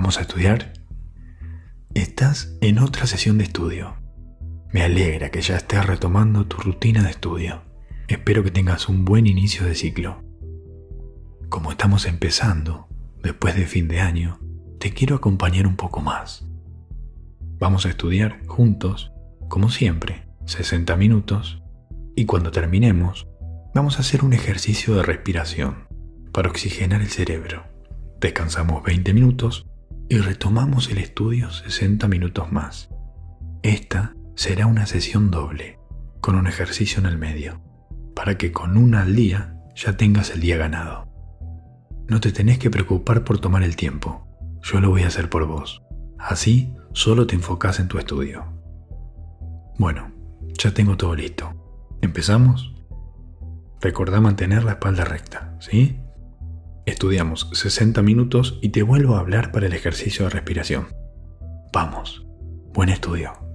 ¿Vamos a estudiar? Estás en otra sesión de estudio. Me alegra que ya estés retomando tu rutina de estudio. Espero que tengas un buen inicio de ciclo. Como estamos empezando, después de fin de año, te quiero acompañar un poco más. Vamos a estudiar juntos, como siempre, 60 minutos, y cuando terminemos, vamos a hacer un ejercicio de respiración para oxigenar el cerebro. Descansamos 20 minutos y retomamos el estudio 60 minutos más. Esta será una sesión doble, con un ejercicio en el medio, para que con una al día ya tengas el día ganado. No te tenés que preocupar por tomar el tiempo, yo lo voy a hacer por vos. Así solo te enfocas en tu estudio. Bueno, ya tengo todo listo. ¿Empezamos? Recordá mantener la espalda recta, ¿sí? Estudiamos 60 minutos y te vuelvo a hablar para el ejercicio de respiración. Vamos, buen estudio.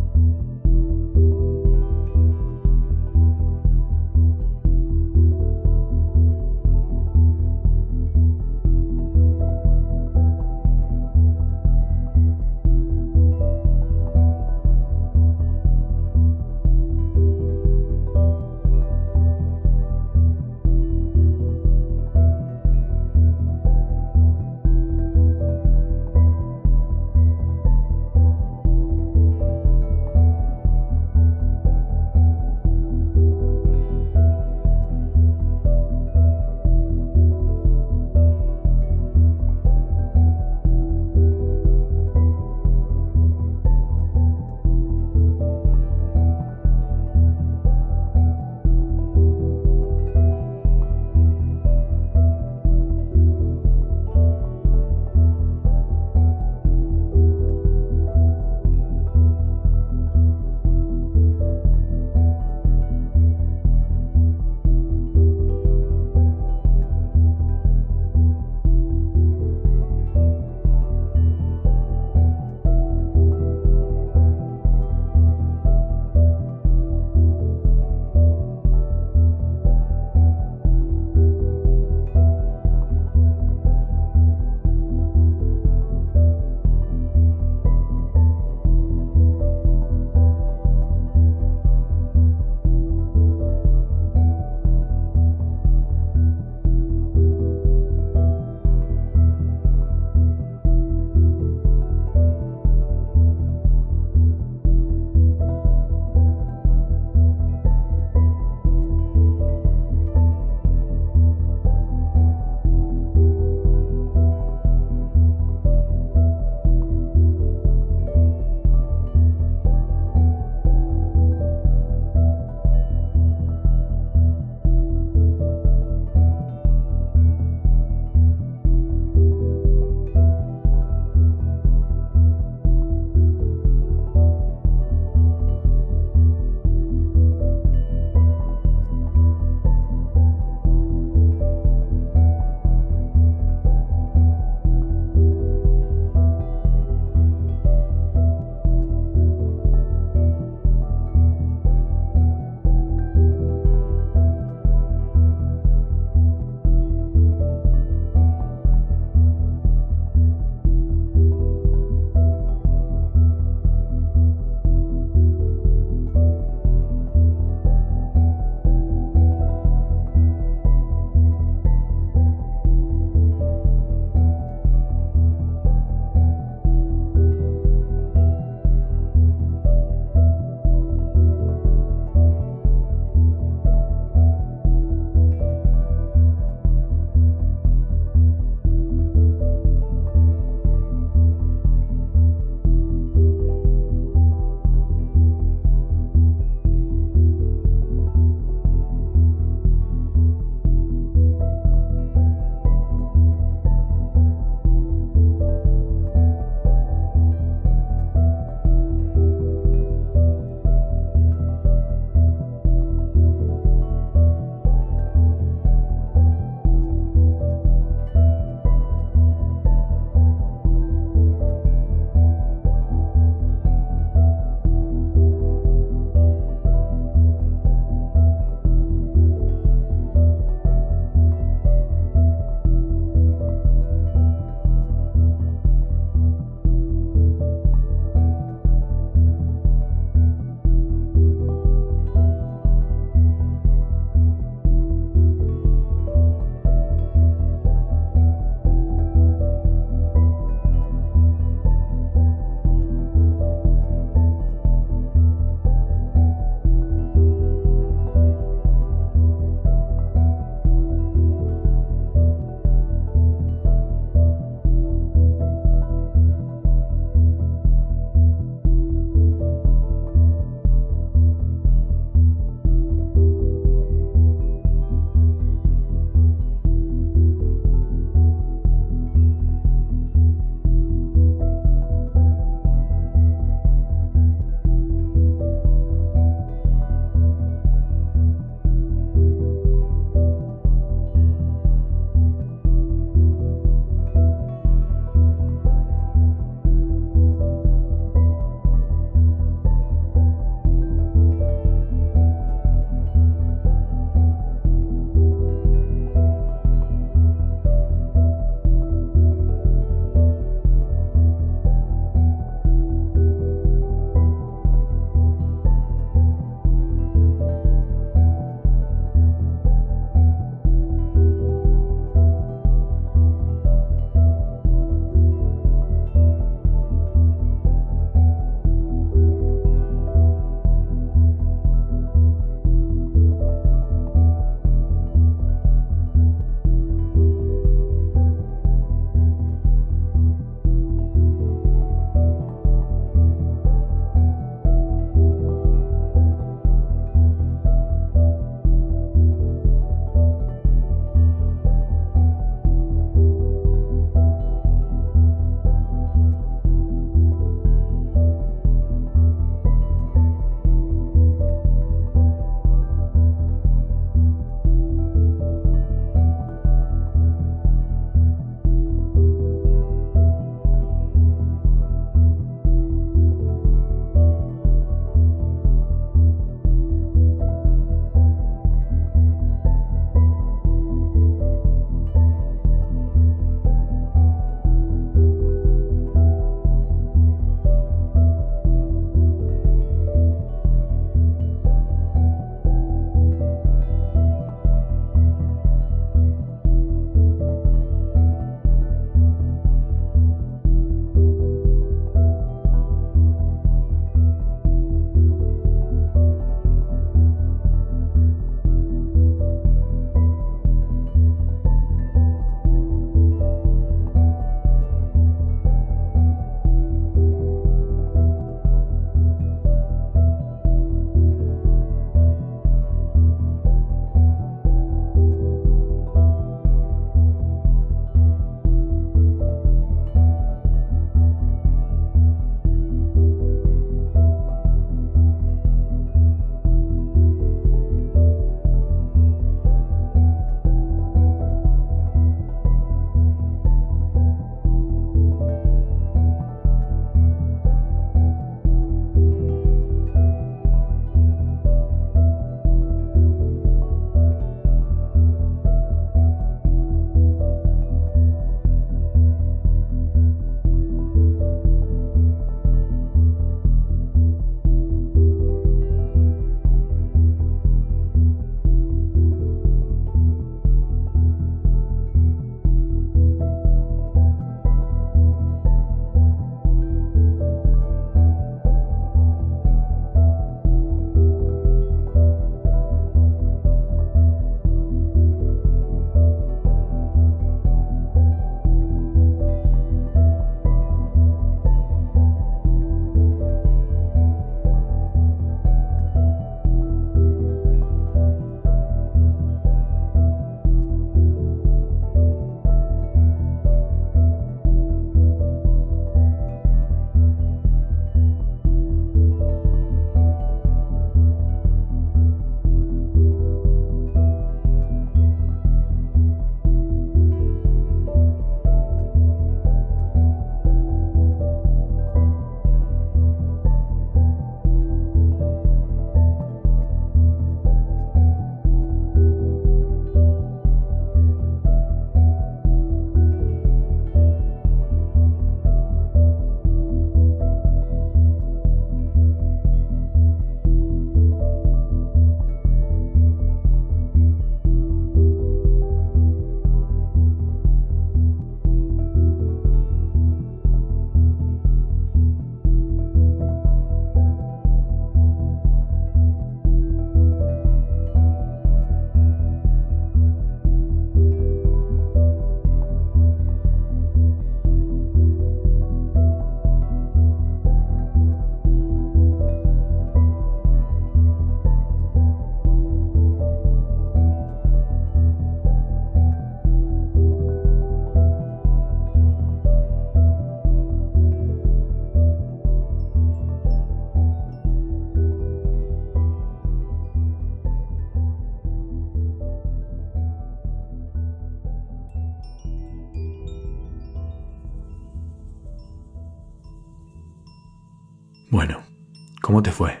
¿Cómo te fue?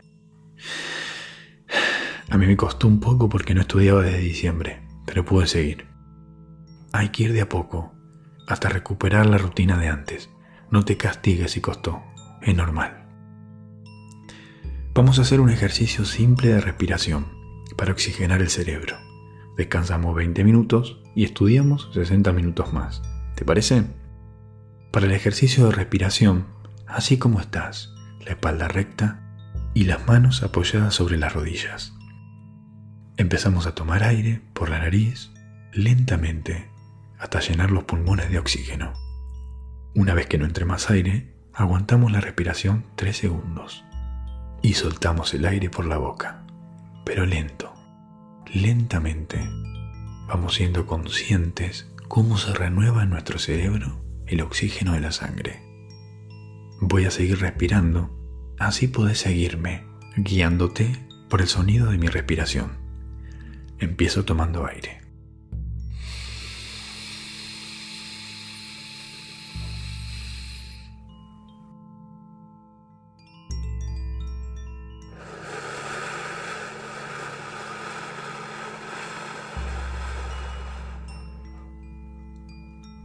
A mí me costó un poco porque no estudiaba desde diciembre, pero pude seguir. Hay que ir de a poco, hasta recuperar la rutina de antes. No te castigues si costó, es normal. Vamos a hacer un ejercicio simple de respiración para oxigenar el cerebro. Descansamos 20 minutos y estudiamos 60 minutos más. ¿Te parece? Para el ejercicio de respiración, así como estás, la espalda recta y las manos apoyadas sobre las rodillas. Empezamos a tomar aire por la nariz lentamente hasta llenar los pulmones de oxígeno. Una vez que no entre más aire, aguantamos la respiración 3 segundos y soltamos el aire por la boca, pero lento, lentamente. Vamos siendo conscientes cómo se renueva en nuestro cerebro el oxígeno de la sangre. Voy a seguir respirando, así podés seguirme, guiándote por el sonido de mi respiración. Empiezo tomando aire.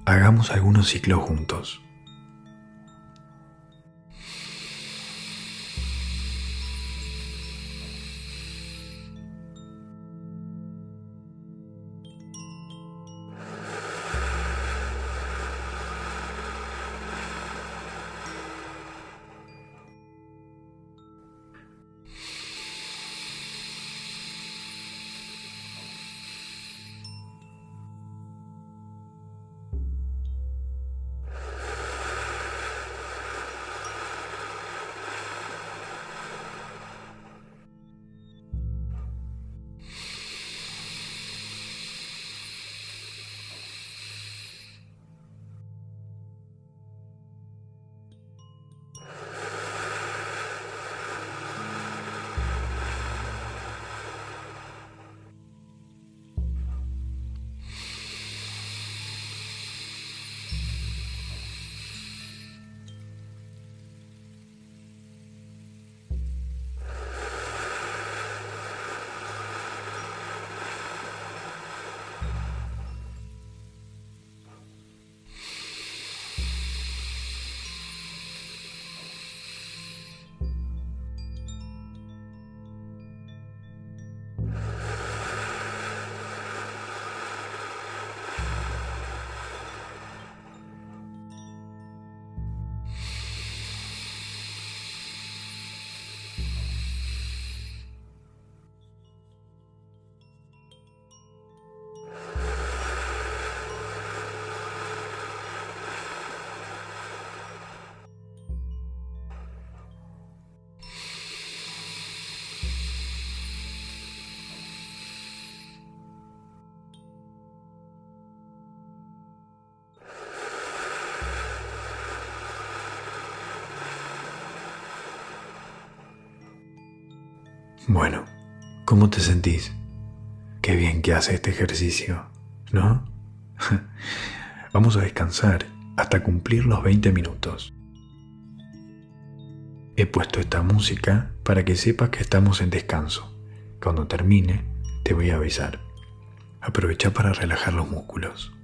Hagamos algunos ciclos juntos. Bueno, ¿cómo te sentís? Qué bien que hace este ejercicio, ¿no? Vamos a descansar hasta cumplir los 20 minutos. He puesto esta música para que sepas que estamos en descanso. Cuando termine, te voy a avisar. Aprovecha para relajar los músculos.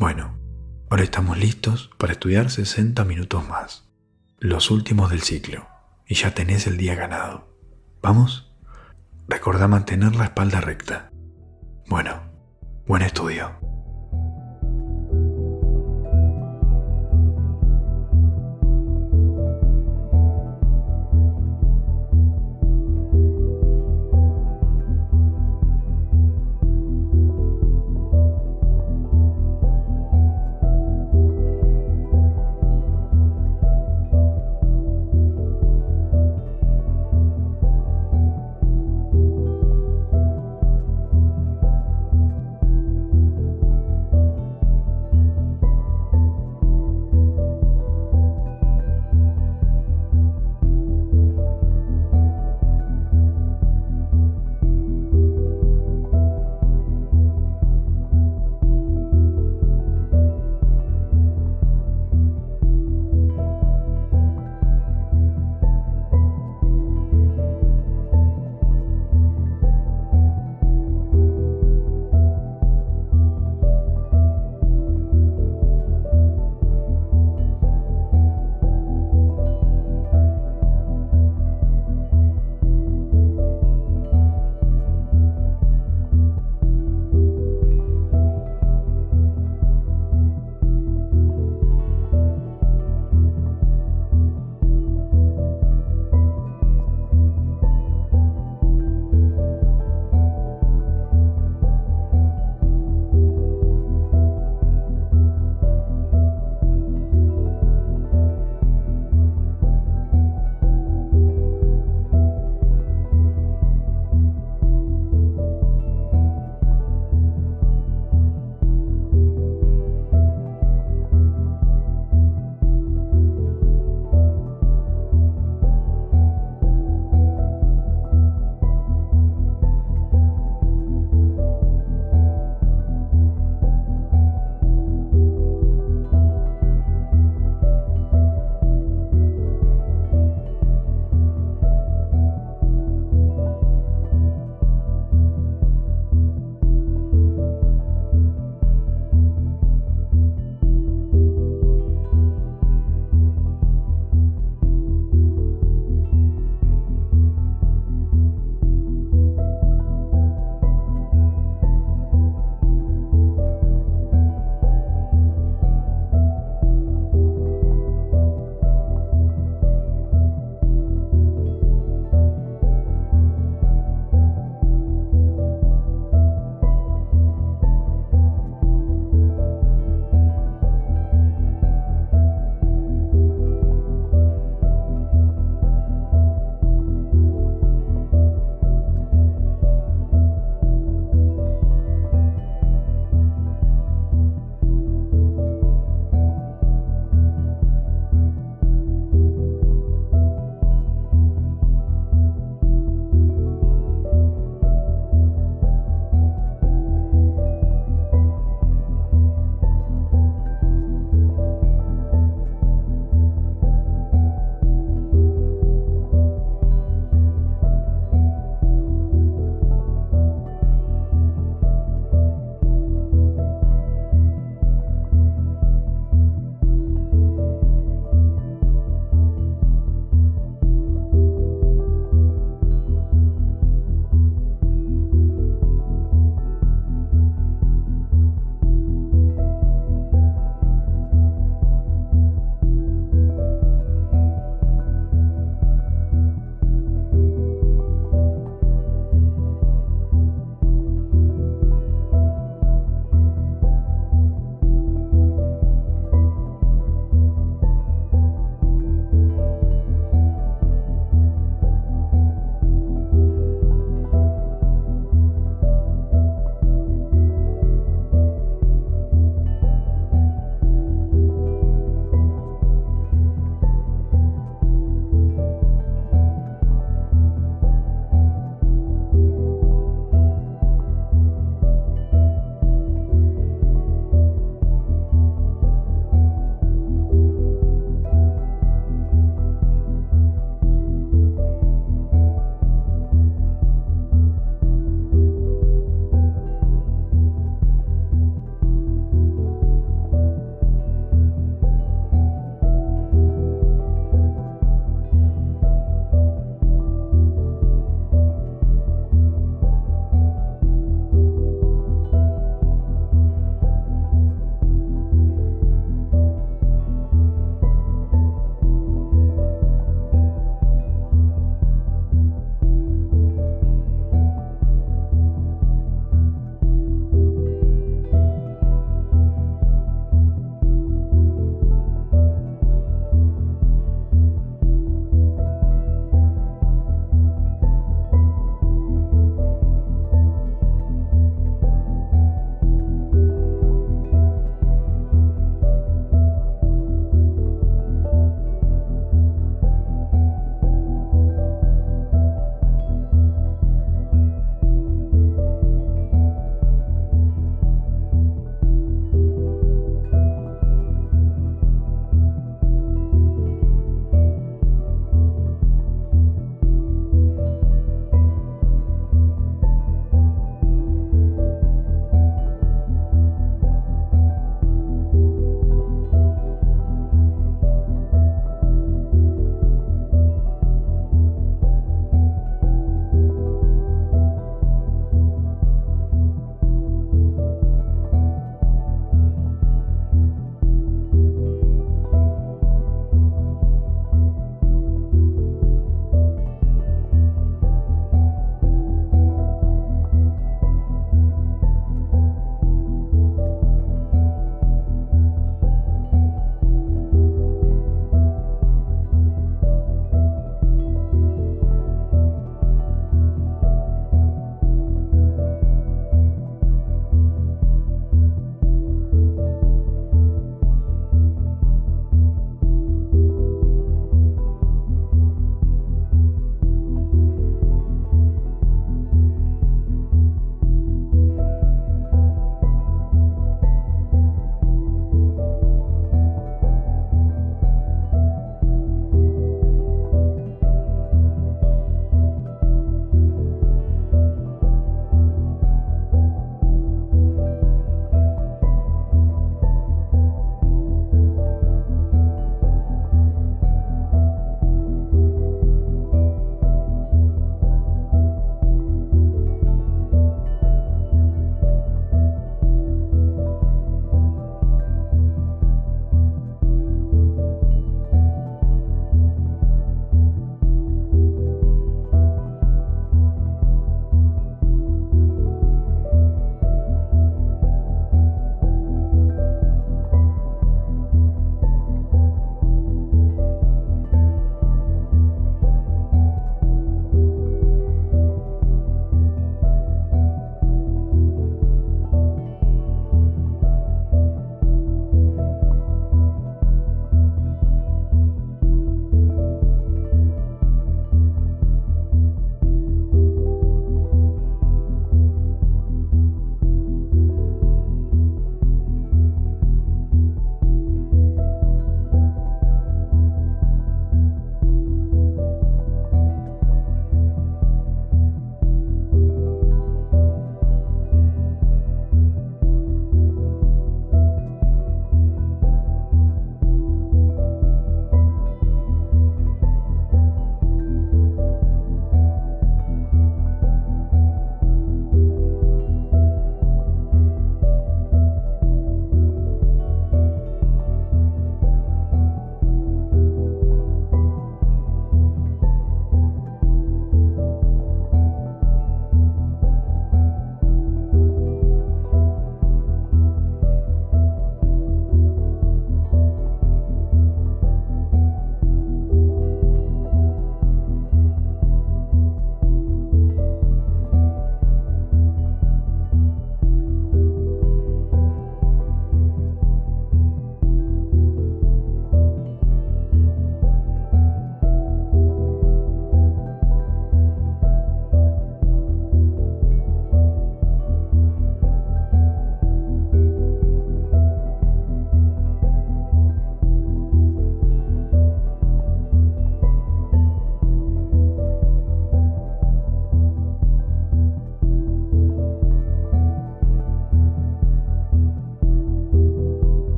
Bueno, ahora estamos listos para estudiar 60 minutos más, los últimos del ciclo, y ya tenés el día ganado. ¿Vamos? Recordá mantener la espalda recta. Bueno, buen estudio.